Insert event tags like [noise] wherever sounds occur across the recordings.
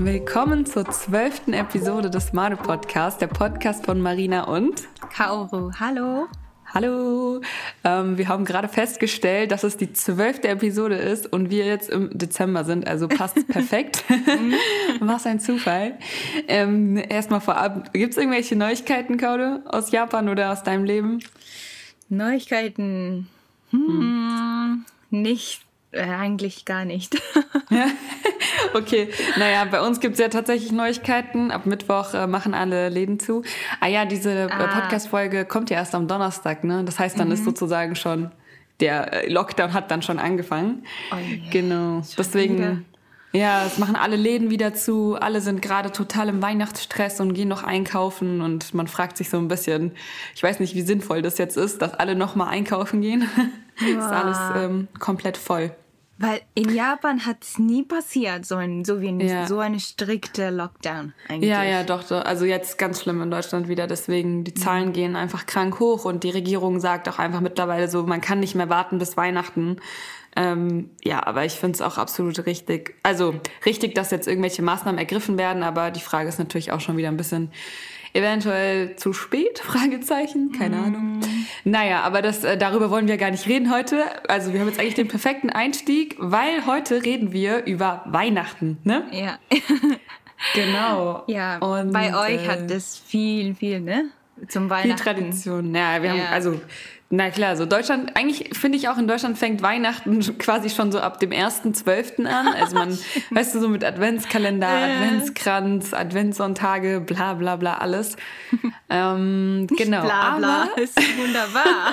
Willkommen zur zwölften Episode des Made Podcasts, der Podcast von Marina und Kaoru. Hallo. Hallo. Ähm, wir haben gerade festgestellt, dass es die zwölfte Episode ist und wir jetzt im Dezember sind, also passt [laughs] perfekt. Was ein Zufall. Ähm, Erstmal vorab, gibt es irgendwelche Neuigkeiten, Kaude, aus Japan oder aus deinem Leben? Neuigkeiten? Hm, hm. Nicht äh, eigentlich gar nicht. [laughs] [laughs] okay, naja, bei uns gibt es ja tatsächlich Neuigkeiten. Ab Mittwoch äh, machen alle Läden zu. Ah ja, diese äh, ah. Podcast-Folge kommt ja erst am Donnerstag, ne? Das heißt, dann mhm. ist sozusagen schon, der äh, Lockdown hat dann schon angefangen. Oh yeah. Genau, schon deswegen... Wieder. Ja, es machen alle Läden wieder zu. Alle sind gerade total im Weihnachtsstress und gehen noch einkaufen. Und man fragt sich so ein bisschen, ich weiß nicht, wie sinnvoll das jetzt ist, dass alle noch mal einkaufen gehen. Ja. [laughs] ist alles ähm, komplett voll. Weil in Japan hat es nie passiert, so ein so wie ein, ja. so eine strikte Lockdown eigentlich. Ja, ja, doch, doch. Also jetzt ganz schlimm in Deutschland wieder. Deswegen die Zahlen mhm. gehen einfach krank hoch und die Regierung sagt auch einfach mittlerweile so, man kann nicht mehr warten bis Weihnachten. Ähm, ja, aber ich finde es auch absolut richtig. Also richtig, dass jetzt irgendwelche Maßnahmen ergriffen werden, aber die Frage ist natürlich auch schon wieder ein bisschen Eventuell zu spät? [laughs] Fragezeichen, keine mm. Ahnung. Naja, aber das, äh, darüber wollen wir gar nicht reden heute. Also wir haben jetzt eigentlich den perfekten Einstieg, weil heute reden wir über Weihnachten, ne? Ja. [laughs] genau. Ja. Und, bei euch äh, hat das viel, viel, ne? Zum Weihnachten. Viel Tradition. Ja, wir haben, also na klar, so Deutschland, eigentlich finde ich auch in Deutschland fängt Weihnachten [laughs] quasi schon so ab dem 1.12. an. Also man, [laughs] weißt du, so mit Adventskalender, Adventskranz, Adventssonntage, bla bla bla, alles. [laughs] Ähm, genau. Bla bla, aber, ist wunderbar.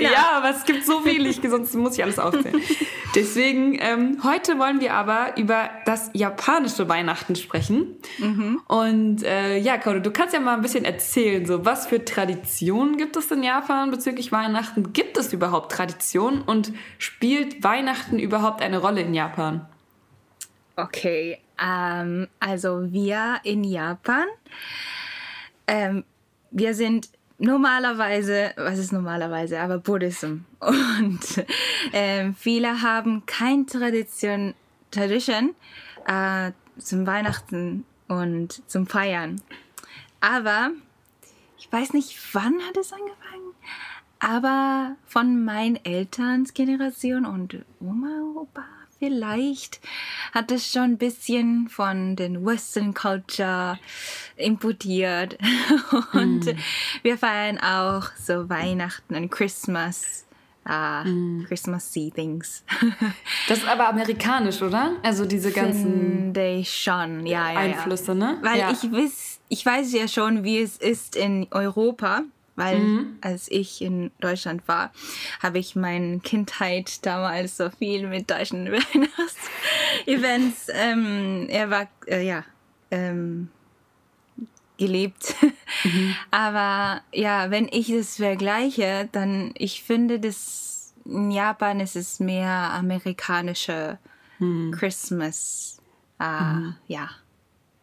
Ja, aber es gibt so viel, ich, sonst muss ich alles aufzählen. [laughs] Deswegen, ähm, heute wollen wir aber über das japanische Weihnachten sprechen. Mhm. Und äh, ja, Kodo, du kannst ja mal ein bisschen erzählen, so was für Traditionen gibt es in Japan bezüglich Weihnachten? Gibt es überhaupt Traditionen und spielt Weihnachten überhaupt eine Rolle in Japan? Okay, ähm, also wir in Japan, ähm, wir sind normalerweise, was ist normalerweise, aber Buddhism. Und äh, viele haben keine Tradition, Tradition äh, zum Weihnachten und zum Feiern. Aber ich weiß nicht, wann hat es angefangen, aber von meinen Elterns Generation und Oma, Opa vielleicht hat es schon ein bisschen von den Western Culture importiert. [laughs] Und mm. wir feiern auch so Weihnachten und Christmas. Uh, mm. Christmassy Things. das ist aber amerikanisch, oder? Also diese ganzen Finde ich schon, ja, ja Einflüsse, ja. ne? Weil ich weiß, ich weiß ja schon, wie es ist in Europa weil mhm. als ich in Deutschland war, habe ich meine Kindheit damals so viel mit deutschen [laughs] Weihnachts-Events ähm, er war, äh, ja, ähm, gelebt. Mhm. [laughs] Aber ja, wenn ich das vergleiche, dann ich finde, dass in Japan ist es mehr amerikanische mhm. Christmas. Äh, mhm. Ja,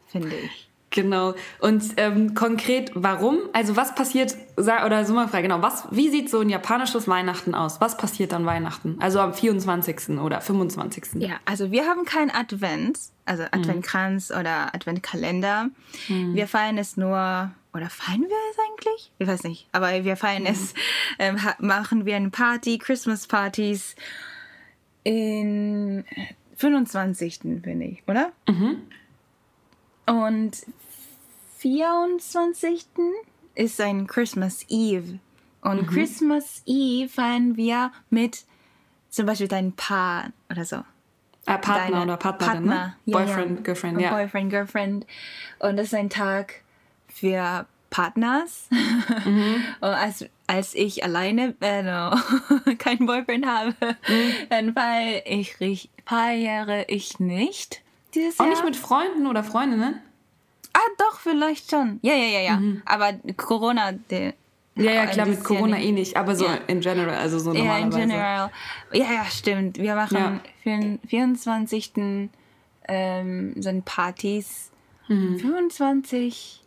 finde ich. Genau. Und ähm, konkret, warum? Also was passiert, oder so mal frage, genau, was, wie sieht so ein japanisches Weihnachten aus? Was passiert an Weihnachten? Also am 24. oder 25. Ja, also wir haben kein Advent, also mhm. Adventkranz mhm. oder Adventkalender. Mhm. Wir feiern es nur, oder feiern wir es eigentlich? Ich weiß nicht, aber wir feiern mhm. es, ähm, machen wir eine Party, Christmas-Partys in 25. bin ich, oder? Mhm. Und 24. ist ein Christmas Eve. Und mhm. Christmas Eve feiern wir mit zum Beispiel deinem Paar oder so. Ah, Partner Deine oder Partnerin, ne? Partner. ne? Boyfriend, ja. Girlfriend, ja. Boyfriend, Girlfriend. Und das ist ein Tag für Partners. Mhm. [laughs] Und als, als ich alleine äh, no, [laughs] keinen Boyfriend habe, mhm. dann feiere ich, feiere ich nicht dieses Auch Jahr. Auch nicht mit Freunden oder Freundinnen? Ah, doch, vielleicht schon. Ja, ja, ja, ja. Mhm. Aber Corona, der. Ja, ja, klar, mit Corona eh nicht, aber so ja. in general, also so normalerweise. Ja, in general. Ja, ja, stimmt. Wir machen ja. für den 24. Ähm, so ein Partys. Mhm. 25.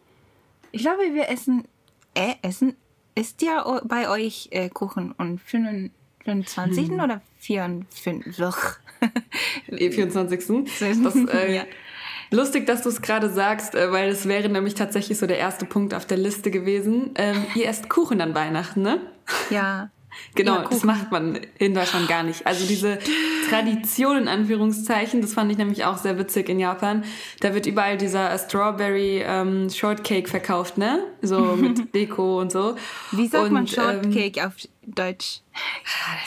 Ich glaube, wir essen. Äh, essen. Ist ja bei euch äh, Kuchen und 25. Mhm. oder 24? 24. [laughs] Das, äh, ja. Lustig, dass du es gerade sagst, äh, weil es wäre nämlich tatsächlich so der erste Punkt auf der Liste gewesen. Ähm, ihr esst Kuchen an Weihnachten, ne? Ja. [laughs] Genau, Ja, das macht man in Deutschland gar nicht. Also diese Tradition in Anführungszeichen, das fand ich nämlich auch sehr witzig in Japan. Da wird überall dieser Strawberry ähm, Shortcake verkauft, ne? So mit [laughs] Deko und so. Wie sagt man Und, ähm, Shortcake auf Deutsch?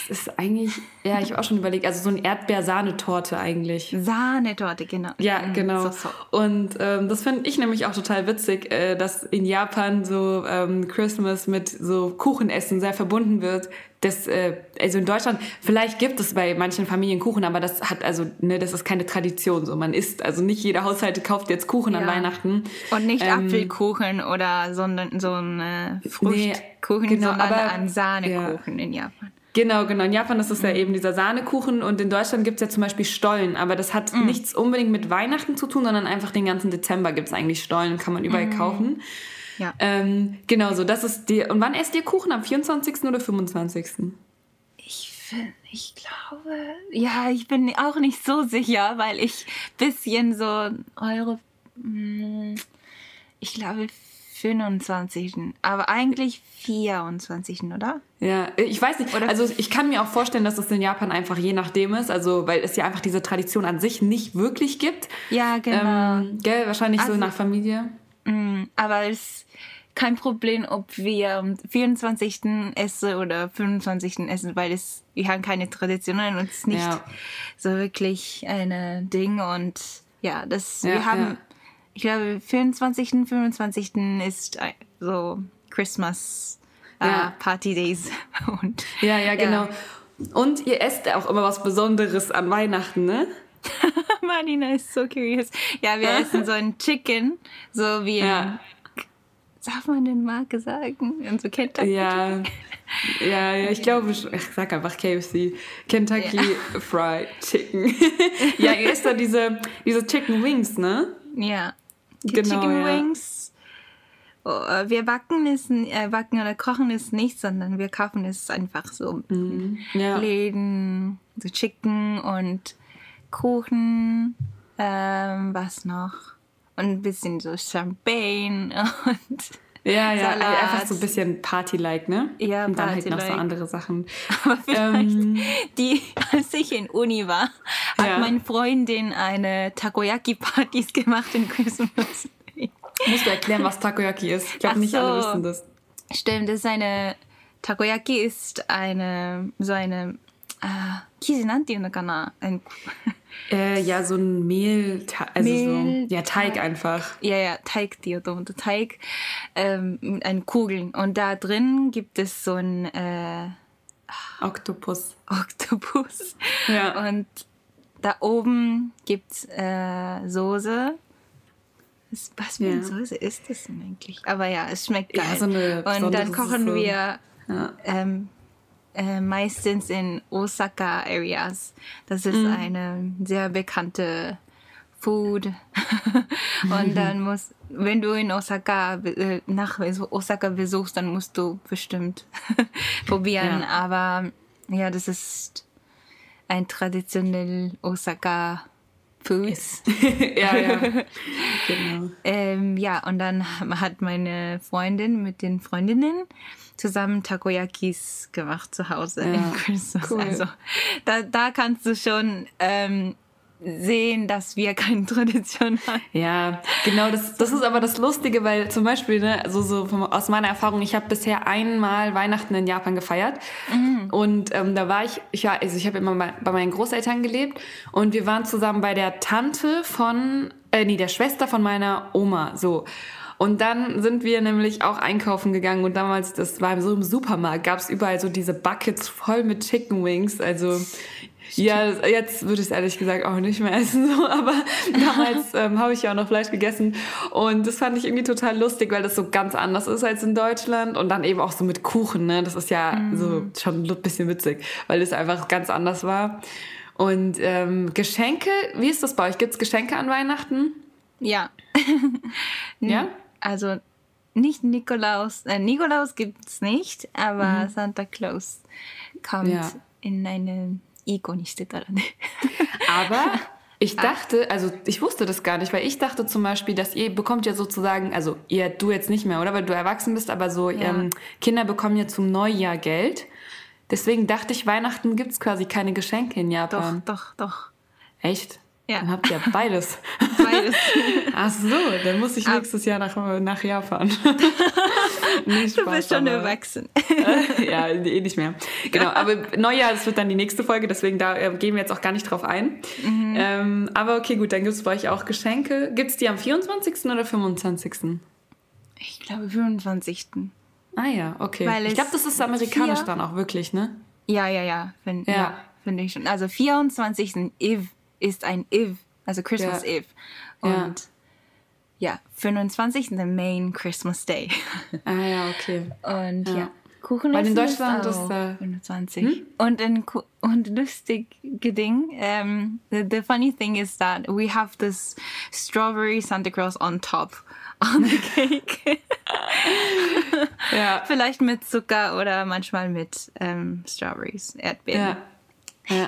Das ist eigentlich, ja, ich habe auch schon überlegt, also so ein Erdbeer-Sahnetorte eigentlich. Sahnetorte, genau. Ja, Mm, genau. So, so. Und ähm, das finde ich nämlich auch total witzig, äh, dass in Japan so ähm, Christmas mit so Kuchenessen sehr verbunden wird. Das, äh, also in Deutschland, vielleicht gibt es bei manchen Familien Kuchen, aber das hat also, ne, das ist keine Tradition. So, man isst, also nicht jeder Haushalt kauft jetzt Kuchen an Ja. Weihnachten. Und nicht Ähm, Apfelkuchen oder sondern so ein äh, Fruchtkuchen, genau, sondern aber- ein Sahnekuchen in Japan. Genau, genau. In Japan ist es Mhm. ja eben dieser Sahnekuchen und in Deutschland gibt es ja zum Beispiel Stollen, aber das hat Mhm. nichts unbedingt mit Weihnachten zu tun, sondern einfach den ganzen Dezember gibt es eigentlich Stollen, kann man überall kaufen. Ja. Ähm, genau so, das ist die. Und wann esst ihr Kuchen? Am 24. oder 25.? Ich finde, ich glaube, ja, ich bin auch nicht so sicher, weil ich bisschen so Euro, mm, ich glaube 25. Aber eigentlich 24. oder? Ja, ich weiß nicht. Oder- also ich kann mir auch vorstellen, dass es in Japan einfach je nachdem ist, also weil es ja einfach diese Tradition an sich nicht wirklich gibt. Ja, genau. Ähm, gell, wahrscheinlich so Also- nach Familie. Aber es ist kein Problem, ob wir am 24. essen oder 25. essen, weil es, wir haben keine Traditionen und es ist nicht Ja. so wirklich ein Ding und ja, das, Ja, wir haben, ja. ich glaube, 24. 25. ist so Christmas Ja. Party Days [laughs] und Ja, ja, genau. Und ihr esst auch immer was Besonderes an Weihnachten, ne? [laughs] Marina ist so curious. Ja, wir [laughs] essen so ein Chicken, so wie Ja. darf man den Marke sagen? Und so Kentucky Ja, ja, ja, ich glaube, ich sag einfach KFC. Kentucky Fried Chicken. [laughs] ja, ihr isst da diese, diese Chicken Wings, ne? Ja. Die Genau, Chicken ja. Wings. Oh, wir backen es, äh, backen oder kochen es nicht, sondern wir kaufen es einfach so in Ja. Läden, so Chicken und Kuchen, ähm, was noch? Und ein bisschen so Champagne [laughs] und Ja, ja, Salat. einfach so ein bisschen Party-like, ne? Ja, Und dann halt noch so Party-like. andere Sachen. [laughs] Aber vielleicht, Ähm. die, als ich in Uni war, hat Ja. meine Freundin eine Takoyaki-Partys gemacht [laughs] in Christmas. Musst du erklären, was Takoyaki ist? Ich glaube, Ach nicht alle so. wissen das. Stimmt, das ist eine Takoyaki ist eine so eine ah, Kisi, なんていうのかな? Äh, ja, so ein Mehl, also Mehl, so, ja, Teig einfach. ja, ja, Teig, die und Teig ähm, einen Kugeln. Und da drin gibt es so ein äh, Oktopus. Oktopus. [laughs] Ja. Und da oben gibt es äh, Soße. Was- Was für eine Ja. Soße ist das denn eigentlich? Aber ja, es schmeckt Ja, geil. so eine Und dann kochen Soße. wir Ja. ähm, äh, meistens in Osaka Areas. Das ist Mhm. eine sehr bekannte Food. [laughs] Und dann [laughs] muss, wenn du in Osaka äh, nach Osaka besuchst, dann musst du bestimmt [laughs] probieren. Ja. Aber ja, das ist ein traditionell Osaka Food. [laughs] ja, ja. [laughs] genau. Ähm, ja, und dann hat meine Freundin mit den Freundinnen zusammen Takoyakis gemacht zu Hause Ja, in Christmas. cool. Also da, da kannst du schon ähm, sehen, dass wir keine [laughs] Tradition haben. Ja, genau, das, das ist aber das Lustige, weil zum Beispiel, ne, also so vom, aus meiner Erfahrung, ich habe bisher einmal Weihnachten in Japan gefeiert und ähm, da war ich, ich war, also ich habe immer bei, bei meinen Großeltern gelebt und wir waren zusammen bei der Tante von, äh, nee, der Schwester von meiner Oma, so. Und dann sind wir nämlich auch einkaufen gegangen und damals, das war so im Supermarkt, gab es überall so diese Buckets voll mit Chicken Wings, also ja, jetzt würde ich es ehrlich gesagt auch nicht mehr essen, so, aber [laughs] damals ähm, habe ich ja auch noch Fleisch gegessen und das fand ich irgendwie total lustig, weil das so ganz anders ist als in Deutschland und dann eben auch so mit Kuchen, ne? Das ist ja so schon ein bisschen witzig, weil es einfach ganz anders war. Und ähm, Geschenke, wie ist das bei euch? Gibt es Geschenke an Weihnachten? Ja. [laughs] Ja? Also nicht Nikolaus. Äh, Nikolaus gibt es nicht, aber Santa Claus kommt Ja. in eine Aber [laughs] Ich dachte, also ich wusste das gar nicht, weil ich dachte zum Beispiel, dass ihr bekommt ja sozusagen, also ihr, du jetzt nicht mehr, oder? Weil du erwachsen bist, aber so Ja. ähm, Kinder bekommen ja zum Neujahr Geld. Deswegen dachte ich, Weihnachten gibt es quasi keine Geschenke in Doch, Japan. doch, doch. Echt? Ja. Dann habt ihr beides. [laughs] Beides. [laughs] Ach so, dann muss ich nächstes Jahr nach, nach Japan. [laughs] nee, du Spaß, bist schon aber- erwachsen. [laughs] ja, eh nicht mehr. Genau, [laughs] aber Neujahr, das wird dann die nächste Folge, deswegen da äh, gehen wir jetzt auch gar nicht drauf ein. Mhm. Ähm, aber okay, gut, dann gibt es bei euch auch Geschenke. Gibt es die am 24. oder 25.? Ich glaube 25. Ah ja, okay. Weil ich glaube, das ist amerikanisch vier- dann auch wirklich, ne? Ja, ja, ja. Find, Ja. ja. finde ich schon. Also 24. Eve ist ein Eve, also Christmas Ja. Eve. Und ja, 25. der Main Christmas Day. [laughs] Ah ja, okay. Und Ja. ja, Kuchen Weil in Deutschland ist ist, äh, 25. Und ein Ku- und lustige Ding, um, the, the funny thing is that we have this strawberry Santa Claus on top [laughs] on the cake. Ja. [laughs] Vielleicht mit Zucker oder manchmal mit ähm, Strawberries, Erdbeeren. Ja. [laughs] Ja,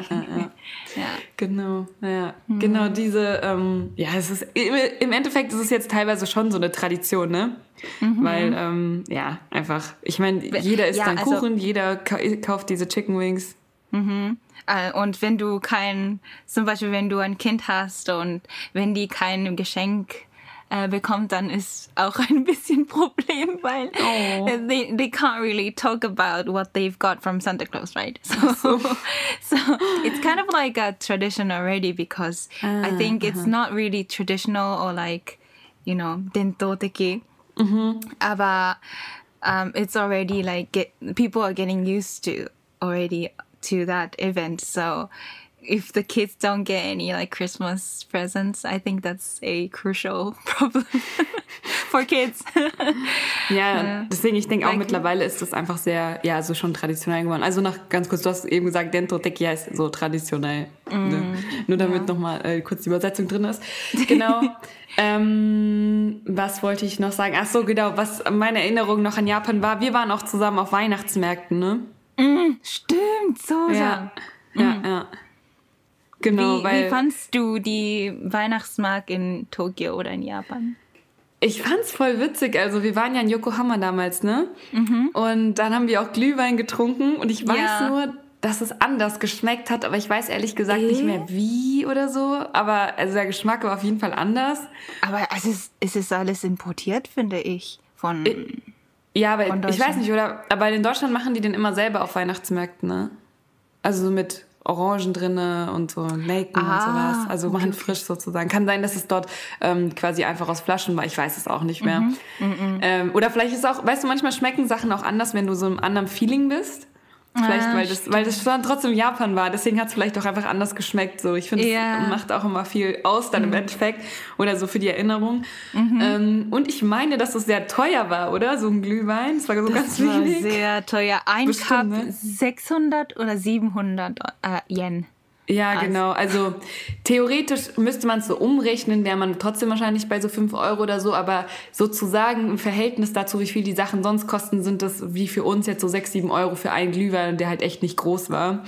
ja. Genau, ja. Genau diese, ähm, ja, es ist, im Endeffekt ist es jetzt teilweise schon so eine Tradition, ne? Weil, ähm, ja, einfach, ich meine, jeder isst Ja, dann also- Kuchen, jeder ka kauft diese Chicken Wings. Äh, Und wenn du kein, zum Beispiel wenn du ein Kind hast und wenn die kein Geschenk äh, bekommt, dann ist auch ein bisschen [laughs] Problem, weil oh. Äh, they, they can't really talk about what they've got from Santa Claus, right? [laughs] So, [laughs] so. it's kind of like a tradition already because ah, I think uh -huh. it's uh-huh. not really traditional or like, you know, dentoteki. Mm-hmm. Aber um, it's already like get, people are getting used to already to that event. So if the kids don't get any like Christmas presents, I think that's a crucial [laughs] problem [laughs] for kids. [laughs] Ja, deswegen, ich denke auch Like- mittlerweile ist das einfach sehr, ja, so schon traditionell geworden. Also noch ganz kurz, du hast eben gesagt, Dentro Teki heißt so traditionell. Ne? Nur damit nochmal äh, kurz die Übersetzung drin ist. Genau. ähm, was wollte ich noch sagen? Ach so, genau, was meine Erinnerung noch an Japan war, wir waren auch zusammen auf Weihnachtsmärkten, ne? Stimmt, so Ja, ja, ja. Genau, Wie, weil wie fandst du die Weihnachtsmarkt in Tokio oder in Japan? ich fand's voll witzig. Also wir waren ja in Yokohama damals, ne? Und dann haben wir auch Glühwein getrunken und ich weiß Ja. nur, dass es anders geschmeckt hat, aber ich weiß ehrlich gesagt nicht Äh? mehr wie oder so. Aber also der Geschmack war auf jeden Fall anders. Aber es ist, es ist alles importiert, finde ich. Von, Ja, aber Von ich weiß nicht, oder? Aber in Deutschland machen die den immer selber auf Weihnachtsmärkten, ne? Also so mit Orangen drinne und so Nelken und Ah, sowas. Also okay, okay. frisch sozusagen. Kann sein, dass es dort ähm, quasi einfach aus Flaschen war. Ich weiß es auch nicht mehr. Mhm, Ähm, oder vielleicht ist auch, weißt du, manchmal schmecken Sachen auch anders, wenn du so im anderen Feeling bist. Vielleicht, Ah, weil, das, weil das schon trotzdem Japan war. Deswegen hat es vielleicht auch einfach anders geschmeckt. So, ich finde, Ja. Mhm. es macht auch immer viel aus dann im Endeffekt. Oder so für die Erinnerung. Ähm, und ich meine, dass es sehr teuer war, oder? So ein Glühwein. Das war so ganz das war wenig. sehr teuer. Ein Bestimmt, Cup ne? 600 oder 700 äh, Yen. Ja, genau. Also theoretisch müsste man es so umrechnen, wäre man trotzdem wahrscheinlich bei so 5 Euro oder so, aber sozusagen im Verhältnis dazu, wie viel die Sachen sonst kosten, sind das wie für uns jetzt so 6, 7 Euro für einen Glühwein, der halt echt nicht groß war.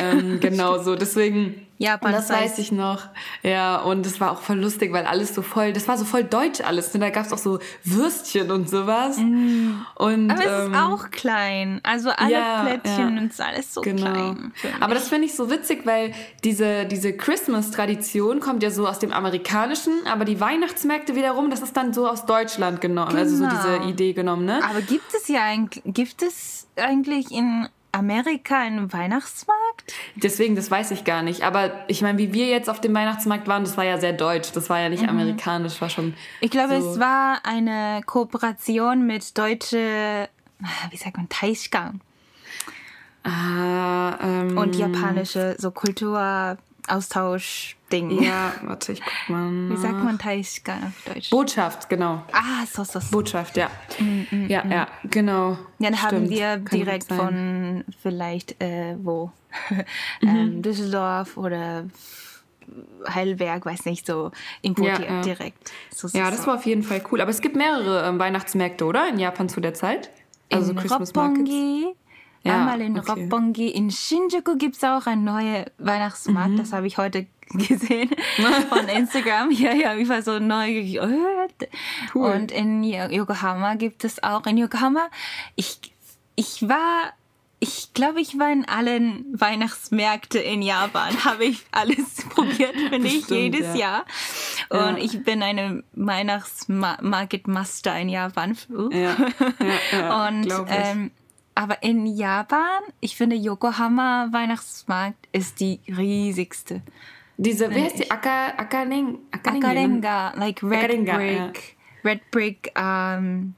Ähm, [laughs] genau so. Deswegen. Japan das size. weiß ich noch. Ja, und es war auch voll lustig, weil alles so voll, das war so voll deutsch alles. Ne? Da gab es auch so Würstchen und sowas. Und, Aber es ähm, ist auch klein. Also alle ja, Plättchen ja. und es ist alles so Genau. klein. Aber das finde ich so witzig, weil diese, diese Christmas-Tradition kommt ja so aus dem Amerikanischen, aber die Weihnachtsmärkte wiederum, das ist dann so aus Deutschland genommen, also so Genau. diese Idee genommen, ne? Aber gibt es ja eigentlich, gibt es eigentlich in Amerika einen Weihnachtsmarkt? Deswegen, das weiß ich gar nicht. Aber ich meine, wie wir jetzt auf dem Weihnachtsmarkt waren, das war ja sehr deutsch, das war ja nicht amerikanisch, war schon. Ich glaube, so. es war eine Kooperation mit deutsche, wie sagt man, Taishgang Ah, ähm, und japanische so Kulturaustausch-Ding. Ja, warte, ich guck mal. Wie sagt man Taishgang auf Deutsch? Botschaft, genau. ah, so, so, so. Botschaft, ja. ja, ja, genau. Ja, dann haben Stimmt. wir Kann gut direkt von vielleicht äh, wo [laughs] Mhm. ähm, Düsseldorf oder Heidelberg, weiß nicht, so importiert Ja, ja. direkt. So, so, Ja, das war auf jeden Fall cool. Aber es gibt mehrere ähm, Weihnachtsmärkte, oder? In Japan zu der Zeit? Also in Christmas Markets. Ja, einmal in okay. Roppongi. In Shinjuku gibt es auch einen neuen Weihnachtsmarkt. Mhm. Das habe ich heute [laughs] gesehen [laughs] von Instagram. Ja, ja, ich war so neugierig. Cool. Und in Yokohama gibt es auch, in Yokohama, ich, ich war ich glaube, ich war in allen Weihnachtsmärkten in Japan. [laughs] Habe ich alles probiert, finde ich, jedes ja. Jahr. Und ja. ich bin eine Weihnachtsmarket Master in Japan. Ja. ja Und ähm, aber in Japan, ich finde Yokohama Weihnachtsmarkt ist die riesigste. Diese, wie heißt die? Aka, Akarenga. Akarenga, like Red Akarenga, Brick. Red Brick, um,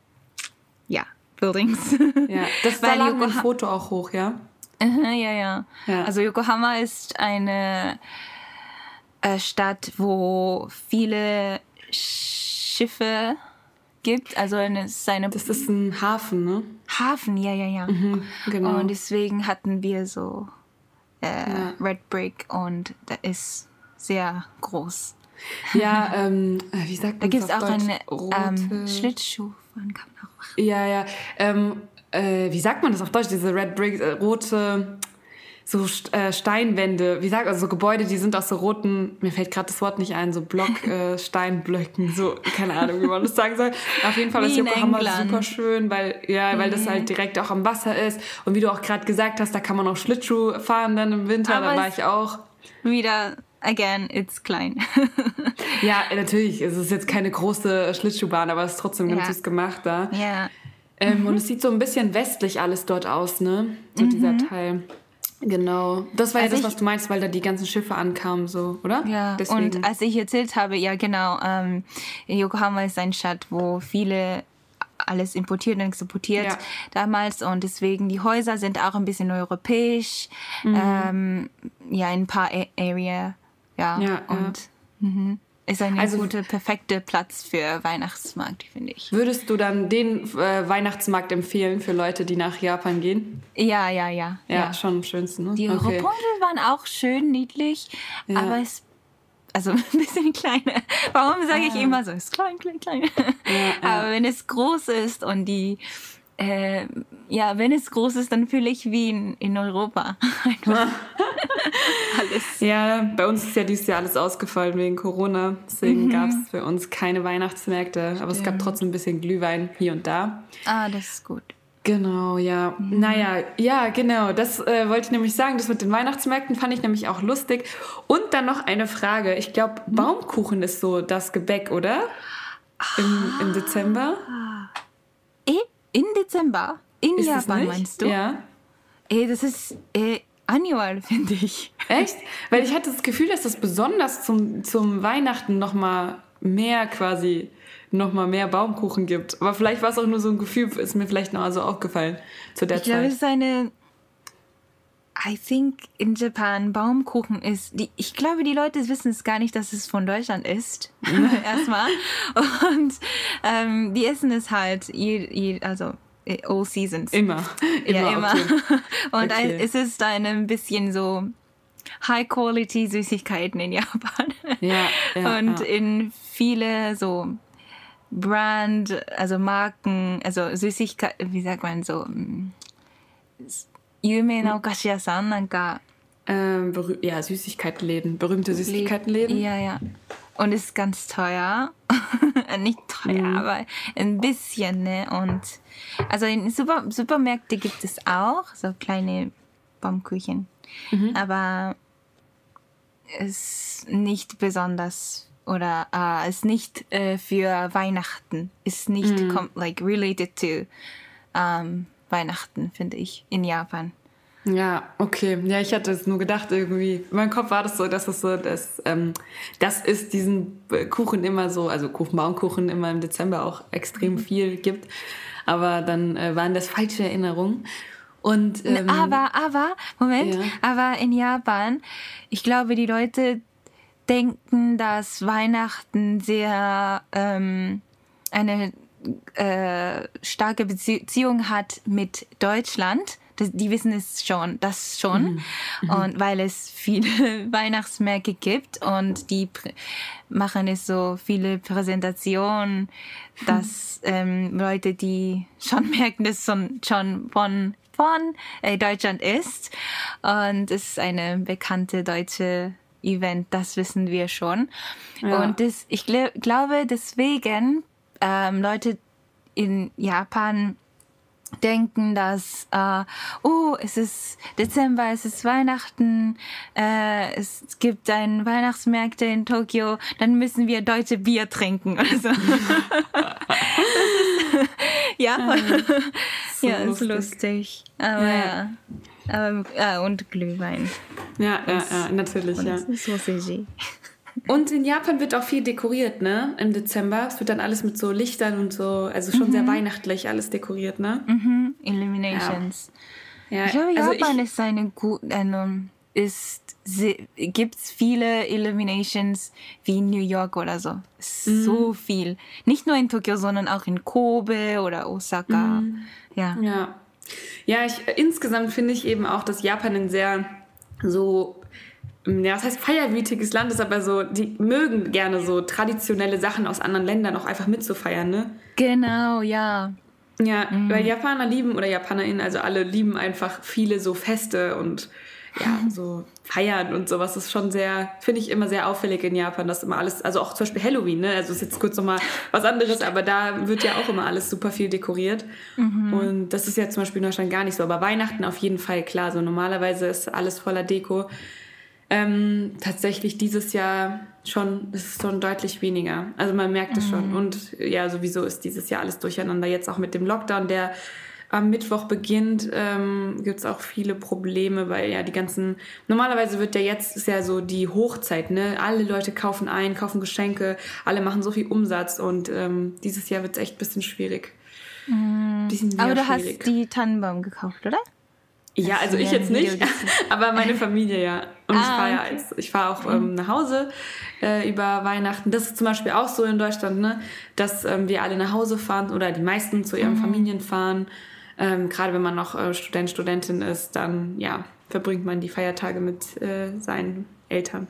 ja, Buildings. Ja, [laughs] das war ein Foto auch hoch, ja? ja, ja, ja. Also Yokohama ist eine äh, Stadt, wo viele Schiffe gibt. Also eine, seine das ist ein Hafen, ne? Hafen, ja, ja, ja. Mhm, genau. Und deswegen hatten wir so äh, ja. Red Brick und der ist sehr groß. Ja, ähm, wie sagt man Da gibt es auch eine ähm, Schlittschuhfahren kann man auch machen. Ja, ja. Ähm, äh, wie sagt man das auf Deutsch? Diese Red Brick, äh, rote so äh, Steinwände, wie sagt also so Gebäude, die sind aus so roten, mir fällt gerade das Wort nicht ein, so Block, [laughs] äh, Steinblöcken, so keine Ahnung, wie man das sagen soll. Auf jeden Fall ist Yokohama super schön, weil ja, mhm. weil das halt direkt auch am Wasser ist und wie du auch gerade gesagt hast, da kann man auch Schlittschuh fahren dann im Winter, Aber da war ich auch. Wieder again, it's klein. [laughs] ja, natürlich. Es ist jetzt keine große Schlittschuhbahn, aber es ist trotzdem ganz ja. süß gemacht da. Ja. Ähm, mhm. Und es sieht so ein bisschen westlich alles dort aus, ne? So mhm. dieser Teil. Genau. Das war ja das, was du meinst, weil da die ganzen Schiffe ankamen, so, oder? Ja, Deswegen. und als ich erzählt habe, ja genau, ähm, Yokohama ist eine Stadt, wo viele alles importiert und exportiert ja. damals und deswegen die Häuser sind auch ein bisschen europäisch, mhm. ähm, ja, in ein paar A Area, ja, ja und ja. Mhm. Ist ein also, guter, perfekter Platz für Weihnachtsmarkt, finde ich. Würdest du dann den äh, Weihnachtsmarkt empfehlen für Leute, die nach Japan gehen? Ja, ja, ja. Ja, ja. schon am schönsten. Ne? Die okay. waren auch schön niedlich, ja. aber es also [laughs] ein bisschen kleiner. Warum sage ich ah. immer so, es ist klein, klein, klein. Ja, aber wenn es groß ist und die äh, ja, wenn es groß ist, dann fühle ich wie in, in Europa. [laughs] [laughs] alles. Ja, bei uns ist ja dieses Jahr alles ausgefallen wegen Corona. Deswegen mhm. gab es für uns keine Weihnachtsmärkte. Stimmt. Aber es gab trotzdem ein bisschen Glühwein hier und da. Ah, das ist gut. Genau, ja. Mhm. Naja, ja, genau. Das äh, wollte ich nämlich sagen. Das mit den Weihnachtsmärkten fand ich nämlich auch lustig. Und dann noch eine Frage. Ich glaube, mhm. Baumkuchen ist so das Gebäck, oder? Im, im Dezember. Eh, in Dezember? In ist Japan meinst du? Ja. Ey, das ist äh, annual, [laughs] finde ich. Echt? Weil ich hatte das Gefühl, dass das besonders zum, zum Weihnachten noch mal mehr quasi noch mal mehr Baumkuchen gibt. Aber vielleicht war es auch nur so ein Gefühl, ist mir vielleicht noch so aufgefallen zu der ich Zeit. Ich glaube, es ist eine I think in Japan Baumkuchen ist, die, ich glaube, die Leute wissen es gar nicht, dass es von Deutschland ist. [laughs] Erstmal. Und ähm, die essen es halt, je, je, also äh, all seasons. Immer. immer [laughs] ja, immer. Okay. [laughs] Und okay. es ist ein bisschen so High-Quality-Süßigkeiten in Japan. Ja, ja Und ja. in viele so Brand, also Marken, also Süßigkeiten, wie sagt man so, 有名なお菓子屋さんなんか ähm, ja, Süßigkeitenläden, berühmte Süßigkeitenläden. Ja, ja. Und ist ganz teuer. [laughs] Nicht teuer, mhm. aber ein bisschen, ne? Und also in Super Supermärkten gibt es auch so kleine Baumküchen. Mhm. Aber ist nicht besonders oder uh, ist nicht äh, für Weihnachten. Ist nicht mhm. like related to um, Weihnachten, finde ich, in Japan. Ja, okay. Ja, ich hatte es nur gedacht, irgendwie, in meinem Kopf war das so, dass es so, dass, ähm, das ist diesen Kuchen immer so, also Kuchenbaumkuchen immer im Dezember auch extrem mhm. viel gibt. Aber dann äh, waren das falsche Erinnerungen. Und, ähm, aber, aber, Moment, ja. aber in Japan, ich glaube, die Leute denken, dass Weihnachten sehr ähm, eine äh, starke Beziehung hat mit Deutschland. Das, die wissen es schon, das schon. Mhm. Mhm. Und weil es viele [laughs] Weihnachtsmärkte gibt und die machen es so viele Präsentationen, dass ähm, Leute, die schon [laughs] merken, dass es schon, schon von, von äh, Deutschland ist. Und es ist eine bekannte deutsche Event, das wissen wir schon. Ja. Und das, ich gl glaube, deswegen ähm, Leute in Japan denken, dass, äh, oh, es ist Dezember, es ist Weihnachten, äh, es gibt ein Weihnachtsmärkte in Tokio, dann müssen wir deutsche Bier trinken oder so. [laughs] [laughs] ist, ja, so ja, lustig. ist lustig. Aber ja. ja. Aber, ja, und Glühwein. Ja, ja, ja, natürlich, und ja. Sausage. Und in Japan wird auch viel dekoriert, ne? Im Dezember. Es wird dann alles mit so Lichtern und so, also schon mhm. sehr weihnachtlich alles dekoriert, ne? Mhm. Illuminations. Ja. ja. Ich glaube, also Japan ich, ist eine gute, ähm, ist, gibt's viele Illuminations wie in New York oder so. Mhm. So viel. Nicht nur in Tokio, sondern auch in Kobe oder Osaka. Mhm. Ja. Ja. Ja, ich, insgesamt finde ich eben auch, dass Japan ein sehr so ja, das heißt feierwütiges Land ist, aber so, die mögen gerne so traditionelle Sachen aus anderen Ländern auch einfach mitzufeiern, ne? Genau, ja. Ja, mhm. weil Japaner lieben oder JapanerInnen, also alle lieben einfach viele so Feste und ja, so feiern und sowas das ist schon sehr, finde ich immer sehr auffällig in Japan, dass immer alles, also auch zum Beispiel Halloween, ne? Also ist jetzt kurz nochmal was anderes, aber da wird ja auch immer alles super viel dekoriert. Mhm. Und das ist ja zum Beispiel in Deutschland gar nicht so. Aber Weihnachten auf jeden Fall klar. So normalerweise ist alles voller Deko. Ähm, tatsächlich dieses Jahr schon, es ist schon deutlich weniger. Also man merkt es schon. Mhm. Und ja, sowieso ist dieses Jahr alles durcheinander. Jetzt auch mit dem Lockdown, der am Mittwoch beginnt, ähm, gibt es auch viele Probleme, weil ja die ganzen, normalerweise wird ja jetzt, ist ja so die Hochzeit, ne? Alle Leute kaufen ein, kaufen Geschenke, alle machen so viel Umsatz und ähm, dieses Jahr wird es echt ein bisschen schwierig. Mhm. Aber du schwierig. hast die Tannenbaum gekauft, oder? Ja, also ich jetzt nicht, [laughs] aber meine Familie ja. Und ah, ich fahre ja okay. als, ich fahre auch ähm, nach Hause äh, über Weihnachten. Das ist zum Beispiel auch so in Deutschland, ne, dass ähm, wir alle nach Hause fahren oder die meisten zu ihren mhm. Familien fahren. Ähm, Gerade wenn man noch äh, Student, Studentin ist, dann ja, verbringt man die Feiertage mit äh, seinen Eltern.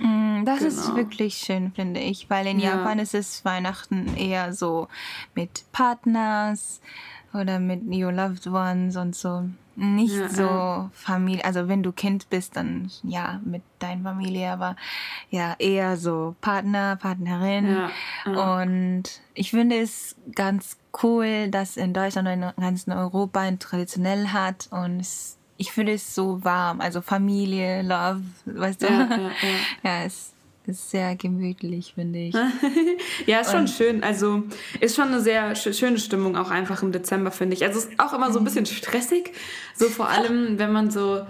Mm, das genau. ist wirklich schön, finde ich, weil in ja. Japan ist es Weihnachten eher so mit Partners oder mit your loved ones und so nicht ja, so Familie, also wenn du Kind bist, dann ja mit deiner Familie, aber ja eher so Partner, Partnerin. Ja, ja. Und ich finde es ganz cool, dass in Deutschland und in ganz Europa ein traditionell hat und es, ich finde es so warm, also Familie, Love, weißt du? Ja, ja, ja. [laughs] ja es ist sehr gemütlich, finde ich. [laughs] ja, ist schon und schön. Also ist schon eine sehr schöne Stimmung auch einfach im Dezember, finde ich. Also es ist auch immer so ein bisschen stressig. So vor allem, wenn man so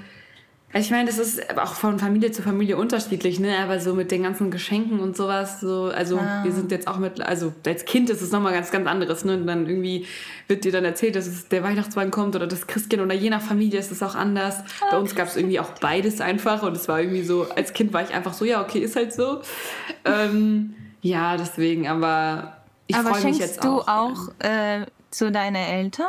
ich meine, das ist auch von Familie zu Familie unterschiedlich, ne? Aber so mit den ganzen Geschenken und sowas, so, also ah. wir sind jetzt auch mit, also als Kind ist es nochmal ganz, ganz anderes, ne? Und dann irgendwie wird dir dann erzählt, dass es der Weihnachtswagen kommt oder das Christkind oder je nach Familie ist es auch anders. Okay. Bei uns gab es irgendwie auch beides einfach und es war irgendwie so, als Kind war ich einfach so, ja, okay, ist halt so. ähm, ja, deswegen, aber ich freue mich jetzt auch. Aber schenkst du auch äh, zu deinen Eltern?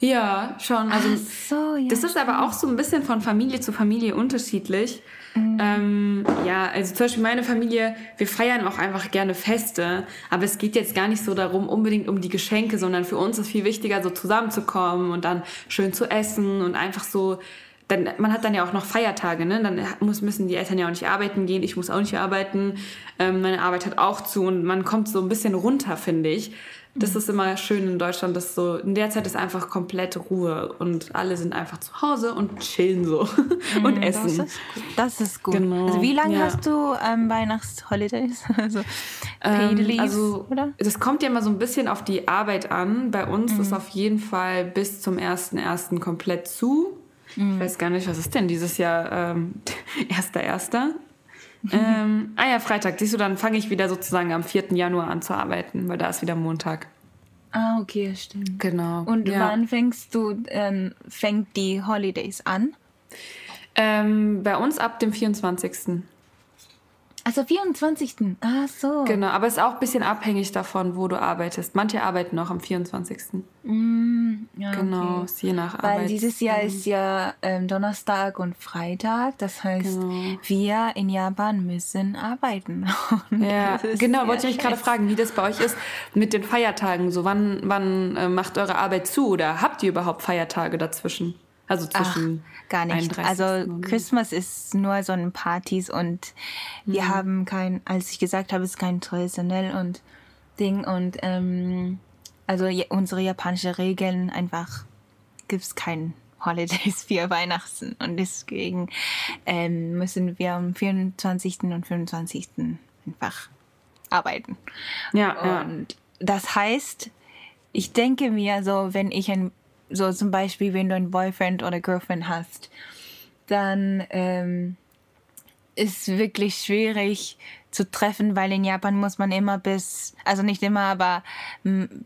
Ja, schon. Also so, ja, das ist aber auch so ein bisschen von Familie zu Familie unterschiedlich. Mhm. Ähm, ja, also zum Beispiel meine Familie, wir feiern auch einfach gerne Feste, aber es geht jetzt gar nicht so darum, unbedingt um die Geschenke, sondern für uns ist viel wichtiger, so zusammenzukommen und dann schön zu essen und einfach so. Dann, man hat dann ja auch noch Feiertage, ne? Dann muss, müssen die Eltern ja auch nicht arbeiten gehen, ich muss auch nicht arbeiten. Ähm, meine Arbeit hat auch zu und man kommt so ein bisschen runter, finde ich. Das ist immer schön in Deutschland, dass so in der Zeit ist einfach komplett Ruhe und alle sind einfach zu Hause und chillen so [laughs] und essen. Das ist, das ist gut. Genau. Also wie lange ja. hast du ähm, Weihnachtsholidays? [laughs] also paid ähm, leaves, also, oder? Das kommt ja immer so ein bisschen auf die Arbeit an. Bei uns mhm. ist auf jeden Fall bis zum 1.1. komplett zu. Mhm. Ich weiß gar nicht, was ist denn dieses Jahr? Ähm, [laughs] 1.1. [laughs] ähm, ah ja, Freitag. Siehst du, dann fange ich wieder sozusagen am 4. Januar an zu arbeiten, weil da ist wieder Montag. Ah, okay, stimmt. Genau. Und ja. wann fängst du, ähm, fängt die Holidays an? Ähm, bei uns ab dem 24. Also 24. Ah, so. Genau, aber es ist auch ein bisschen abhängig davon, wo du arbeitest. Manche arbeiten noch am 24. Mm, ja, genau, okay. je nach Arbeit. Weil dieses Jahr ist ja ähm, Donnerstag und Freitag. Das heißt, genau. wir in Japan müssen arbeiten. [laughs] ja, genau, wollte ich mich gerade fragen, wie das bei euch ist mit den Feiertagen. So, wann, wann äh, macht eure Arbeit zu oder habt ihr überhaupt Feiertage dazwischen? Also zwischen Ach, gar nicht. 31. Also Christmas ist nur so ein Partys und wir Mhm. haben kein, als ich gesagt habe, es ist kein traditionell und Ding und ähm, also ja, unsere japanische Regeln einfach gibt es kein Holidays [laughs] für Weihnachten und deswegen ähm, müssen wir am 24. und 25. einfach arbeiten. Ja, ja. Und das heißt, ich denke mir so, wenn ich ein, so zum Beispiel, wenn du einen Boyfriend oder Girlfriend hast, dann ähm, ist wirklich schwierig zu treffen, weil in Japan muss man immer bis, also nicht immer, aber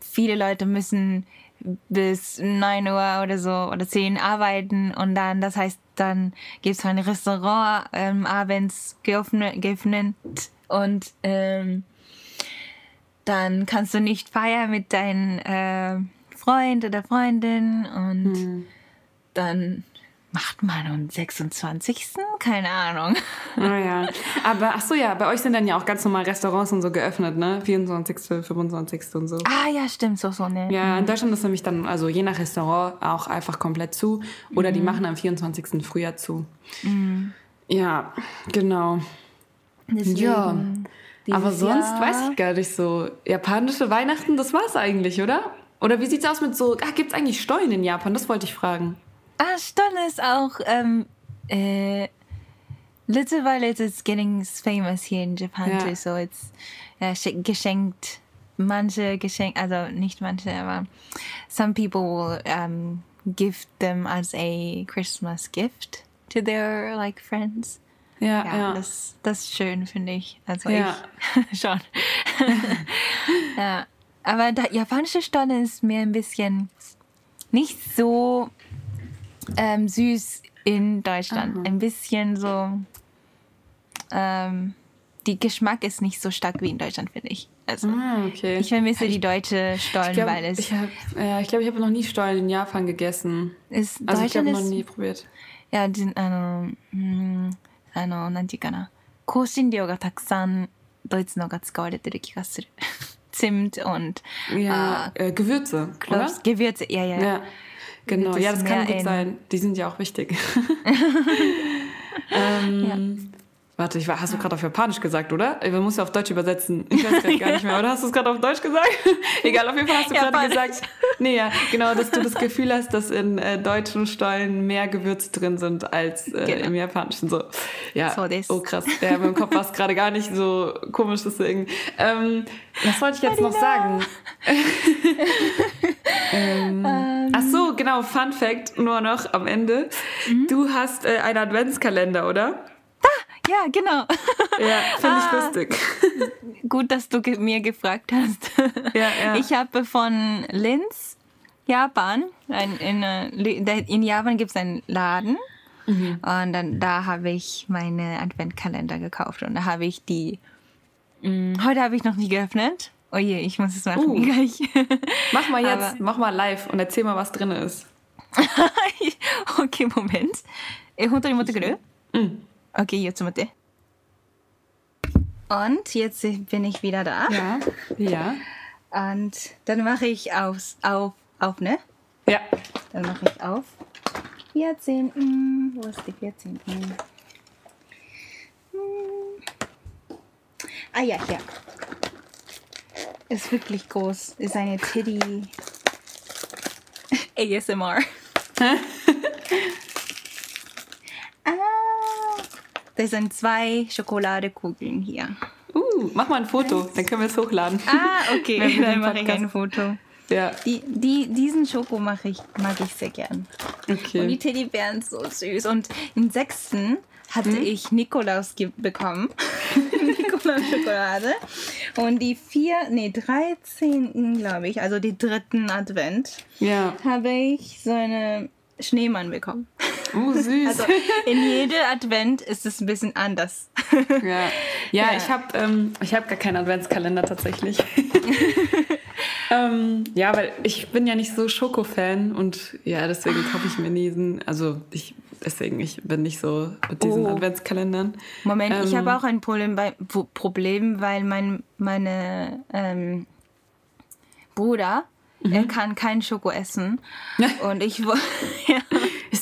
viele Leute müssen bis 9 Uhr oder so oder 10 arbeiten und dann, das heißt, dann gibt es ein Restaurant ähm, abends geöffnet, geöffnet und ähm, dann kannst du nicht feiern mit deinem äh, Freund oder Freundin und dann macht man am 26. Keine Ahnung. [laughs] Naja, aber ach so, ja, bei euch sind dann ja auch ganz normal Restaurants und so geöffnet, ne? 24., 25. und so. Ah ja, stimmt, so, so, ne? Ja, in Deutschland ist nämlich dann, also je nach Restaurant, auch einfach komplett zu. Oder die machen am 24. Frühjahr zu. Ja, genau. Deswegen Ja. dieses Aber sonst Jahr- weiß ich gar nicht so. Japanische Weihnachten, das war's eigentlich, oder? Oder wie sieht's aus mit so, ah, gibt's eigentlich Steuern in Japan? Das wollte ich fragen. Ah, Stunde ist auch, ähm, äh, little by little it's getting famous here in Japan Ja. too, so it's äh, sch- geschenkt. Manche geschenkt, also nicht manche, aber some people will um, give them as a Christmas gift to their like friends. Ja, Ja, ja. Das, das ist schön, finde ich. Also Ja. ich [laughs] schon. [laughs] ja. Aber der japanische Stunde ist mir ein bisschen nicht so ähm, süß in Deutschland. Ein bisschen so. Ähm, die Geschmack ist nicht so stark wie in Deutschland, finde ich. Also Ah, okay. ich vermisse die deutsche Stollen, Ich glaube, weil es ich habe ja, ich, glaub, ich hab noch nie Stollen in Japan gegessen. ist Also ich Deutschland habe noch ist nie probiert. いや、じあの、うん、あの、なんていうかな。香辛料がたくさんドイツのが使われてる気がする。 Zimt und Ja, äh, Gewürze, oder? Cloves, Gewürze. Ja, ja, ja. Ja, genau. Wird Ja, das kann gut in- sein. Die sind ja auch wichtig. [laughs] [laughs] ähm, Warte, ich war, hast du gerade auf Japanisch gesagt, oder? Man muss ja auf Deutsch übersetzen. Ich weiß [laughs] gerade gar nicht mehr. Oder hast du es gerade auf Deutsch gesagt? [laughs] Egal, auf jeden Fall hast du gerade gesagt. Nee, ja, genau, dass du das Gefühl hast, dass in äh, deutschen Stollen mehr Gewürze drin sind als äh, Genau. im japanischen. So, ja. So des. oh, krass. Ja, meinem Kopf war es [laughs] gerade gar nicht so komisch, deswegen. Ähm, was wollte ich jetzt noch sagen? ähm, ach so, genau, Fun Fact, nur noch am Ende. Mhm. Du hast äh, einen Adventskalender, oder? Ja, genau. Ja, finde ich Ah. lustig. Gut, dass du ge mir gefragt hast. Ja, ja. Ich habe von Linz, Japan, ein, in, äh, Le- der- in Japan gibt es einen Laden. Mhm. Und dann da habe ich meine Adventkalender gekauft. Und da habe ich die. Mh, heute habe ich noch nie geöffnet. Oh je, ich muss es machen Uh. gleich. Mach mal jetzt, Aber- mach mal live und erzähl mal, was drin ist. [laughs] okay, Moment. え、本当に持ってくる Okay, jetzt warte. Und jetzt bin ich wieder da. Ja, ja, Und dann mache ich auf, auf, auf, ne? ja. Dann mache ich auf. 14. mm, Wo ist die 14? Mm. Mm. Ah ja, hier. Ist wirklich groß. Ist eine Titty. ASMR. [laughs] ah. Das sind zwei Schokoladekugeln hier. Uh, mach mal ein Foto, dann können wir es hochladen. Ah, okay. [laughs] Dann mache ich ein Foto. Ja, Die, die, diesen Schoko mache ich, mag ich sehr gern. Und die okay. Teddybären so süß. Und im sechsten hatte ich Nikolaus bekommen. [laughs] Nikolaus-Schokolade. Und die vier, nee, 13. glaube ich, also die dritten Advent, Ja, habe ich so eine Schneemann bekommen. Uh, süß. Also in jeder Advent ist es ein bisschen anders. [laughs] Ja, ja, Ja. ich habe ähm, ich hab gar keinen Adventskalender tatsächlich. [laughs] ähm, ja, weil ich bin ja nicht so Schoko-Fan und ja, deswegen kaufe ich mir diesen, also ich, deswegen, ich bin nicht so mit diesen Oh. Adventskalendern. Moment, ich Ähm. habe auch ein Problem, bei, Pro- Problem weil mein meine, ähm, Bruder, er kann kein Schoko essen. [laughs] Und ich ja,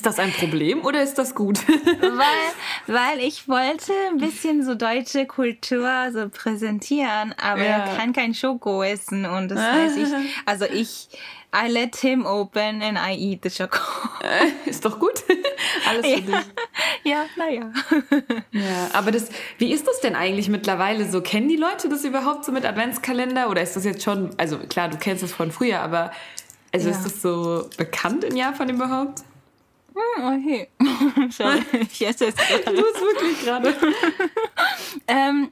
Ist das ein Problem oder ist das gut? [laughs] weil, weil ich wollte ein bisschen so deutsche Kultur so präsentieren, aber ja. er kann kein Schoko essen und das heißt ich, [laughs] also ich, I let him open and I eat the choco. Ist doch gut. [laughs] Alles für ja. dich. Ja, naja. Ja, aber das, wie ist das denn eigentlich mittlerweile so? Kennen die Leute das überhaupt so mit Adventskalender oder ist das jetzt schon, also klar, du kennst es von früher, aber also ja. ist das so bekannt in Japan überhaupt? Hm, okay. [laughs] Sorry, [laughs] ich esse es [laughs] gerade. Du es wirklich gerade. ähm,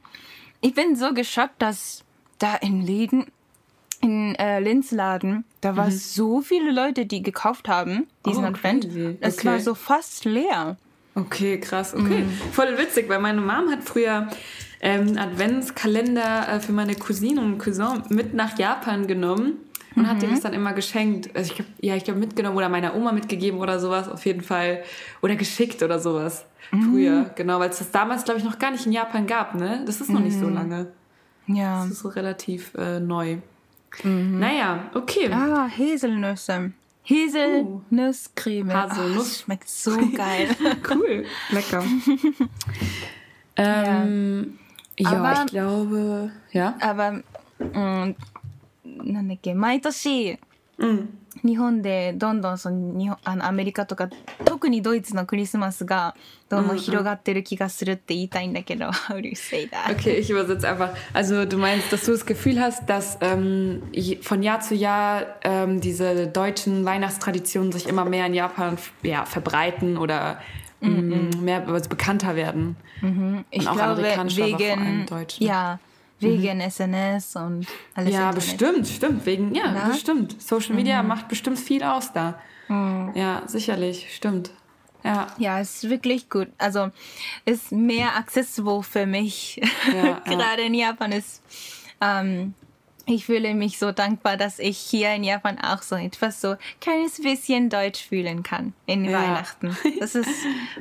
ich bin so geschockt, dass da in Läden in äh, Linzladen, da waren mhm. so viele Leute, die gekauft haben, diesen oh, Advent. Es okay. war so fast leer. Okay, krass. Okay. Mhm. Voll witzig, weil meine Mom hat früher ähm, Adventskalender äh, für meine Cousine und Cousin mit nach Japan genommen und mhm. hat denen das dann immer geschenkt. Also ich glaube, ja, ich glaube mitgenommen oder meiner Oma mitgegeben oder sowas auf jeden Fall. Oder geschickt oder sowas. Mhm. Früher, genau, weil es das damals, glaube ich, noch gar nicht in Japan gab, ne? Das ist noch nicht so mhm. lange. Ja. Das ist so relativ äh, neu. Mhm. Naja, okay. Ah, Haselnüsse. Haselnusscreme. Haselnuss. Oh, schmeckt so [laughs] geil. cool. Lecker. [laughs] ähm, ja, ja ich glaube, ja. Aber, うんなんだっけ毎年、うん、日本でどんどんその日本あのアメリカとか特にドイツのクリスマスがどんどん広がってる気がするって言いたいんだけど、How do you say that? Okay, ich übersetze einfach. Also du meinst, dass du das Gefühl hast, dass ähm, von Jahr zu Jahr ähm, diese deutschen Weihnachtstraditionen sich immer mehr in Japan ja, verbreiten oder mm -mm. mehr also bekannter werden. Mhm. Ich glaube, wegen, ja, Wegen mhm. SNS und alles. Ja, Internet. bestimmt, stimmt. Wegen, ja, ja? bestimmt. Social Media mhm. macht bestimmt viel aus da. Mhm. Ja, sicherlich, stimmt. Ja. ja, ist wirklich gut. Also ist mehr accessible für mich. Ja, [laughs] Gerade ja. in Japan ist. Ähm, ich fühle mich so dankbar, dass ich hier in Japan auch so etwas so kleines bisschen Deutsch fühlen kann in ja. Weihnachten. Das ist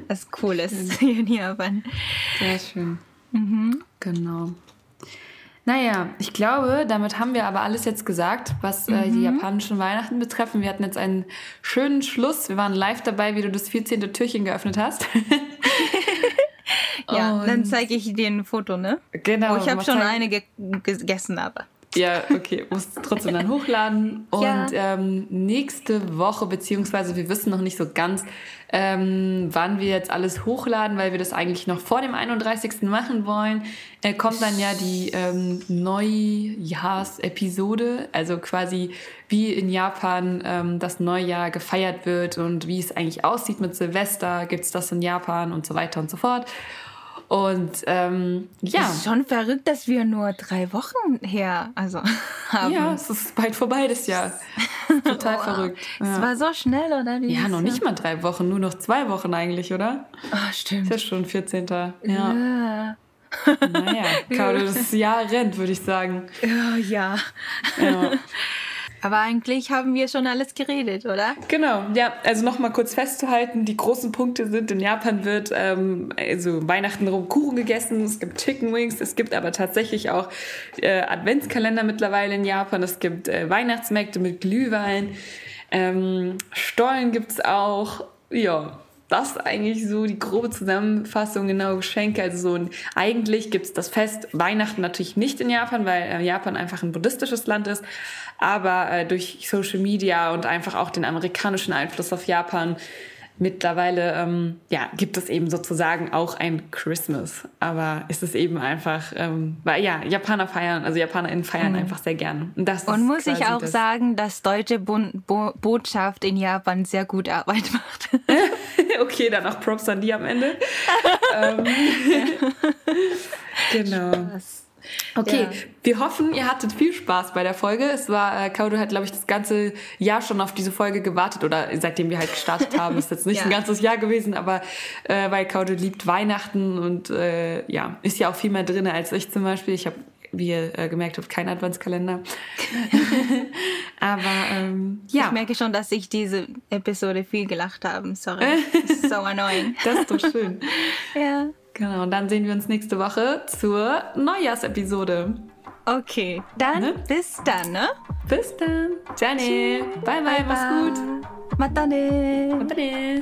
was Cooles [laughs] hier in Japan. Sehr schön. Mhm. Genau. Naja, ich glaube, damit haben wir aber alles jetzt gesagt, was äh, die mhm. japanischen Weihnachten betreffen. Wir hatten jetzt einen schönen Schluss. Wir waren live dabei, wie du das 14. Türchen geöffnet hast. [laughs] ja, Und dann zeige ich dir ein Foto, ne? Genau. Oh, ich habe schon eine ge gegessen, aber. Ja, okay, musst trotzdem dann hochladen. [laughs] Und ja. ähm, nächste Woche, beziehungsweise wir wissen noch nicht so ganz, ähm, wann wir jetzt alles hochladen, weil wir das eigentlich noch vor dem 31. machen wollen, äh, kommt dann ja die ähm, Neujahrs-Episode, also quasi wie in Japan ähm, das Neujahr gefeiert wird und wie es eigentlich aussieht mit Silvester, gibt es das in Japan und so weiter und so fort. Und ähm, ja. Es ist schon verrückt, dass wir nur drei Wochen her also, [laughs] haben. Ja, es ist bald vorbei das Jahr. [laughs] Total wow. verrückt. Ja. Es war so schnell, oder? Wie ja, noch nicht mal drei Wochen, nur noch zwei Wochen eigentlich, oder? Ah, stimmt. Ist ja schon 14. Ja. ja. naja, [laughs] Carlo, das Jahr rennt, würde ich sagen. Ja, ja. ja. Aber eigentlich haben wir schon alles geredet, oder? Genau, ja. Also nochmal kurz festzuhalten, die großen Punkte sind, in Japan wird ähm, also Weihnachten rum Kuchen gegessen, es gibt Chicken Wings, es gibt aber tatsächlich auch äh, Adventskalender mittlerweile in Japan, es gibt äh, Weihnachtsmärkte mit Glühwein, ähm, Stollen gibt es auch, ja, das eigentlich so die grobe Zusammenfassung, genau Geschenke. Also so ein, eigentlich gibt es das Fest Weihnachten natürlich nicht in Japan, weil äh, Japan einfach ein buddhistisches Land ist. Aber äh, durch Social Media und einfach auch den amerikanischen Einfluss auf Japan mittlerweile ähm, ja, gibt es eben sozusagen auch ein Christmas. Aber es ist eben einfach, ähm, weil ja, Japaner feiern, also JapanerInnen feiern mhm. einfach sehr gern. Und, das und muss ich auch das. sagen, dass deutsche Bo Bo Botschaft in Japan sehr gut Arbeit [laughs] macht. [laughs] okay, dann auch Props an die am Ende. [laughs] ähm, genau. Spaß. Okay, ja. wir hoffen, ihr hattet viel Spaß bei der Folge. Es war, äh, Kaudo hat, glaube ich, das ganze Jahr schon auf diese Folge gewartet oder seitdem wir halt gestartet haben. Ist jetzt nicht [laughs] ja. ein ganzes Jahr gewesen, aber äh, weil Kaudo liebt Weihnachten und äh, ja, ist ja auch viel mehr drin als ich zum Beispiel. Ich habe wie ihr äh, gemerkt habt, keinen Adventskalender. [laughs] Aber ähm, ja. Ich merke schon, dass ich diese Episode viel gelacht habe. Sorry. [laughs] so annoying. Das ist doch schön. ja. Genau, und dann sehen wir uns nächste Woche zur Neujahrsepisode. Okay, dann ne? bis dann, ne? Bis dann. Jenny. Bye, bye, bye, mach's gut. Matane. Matane.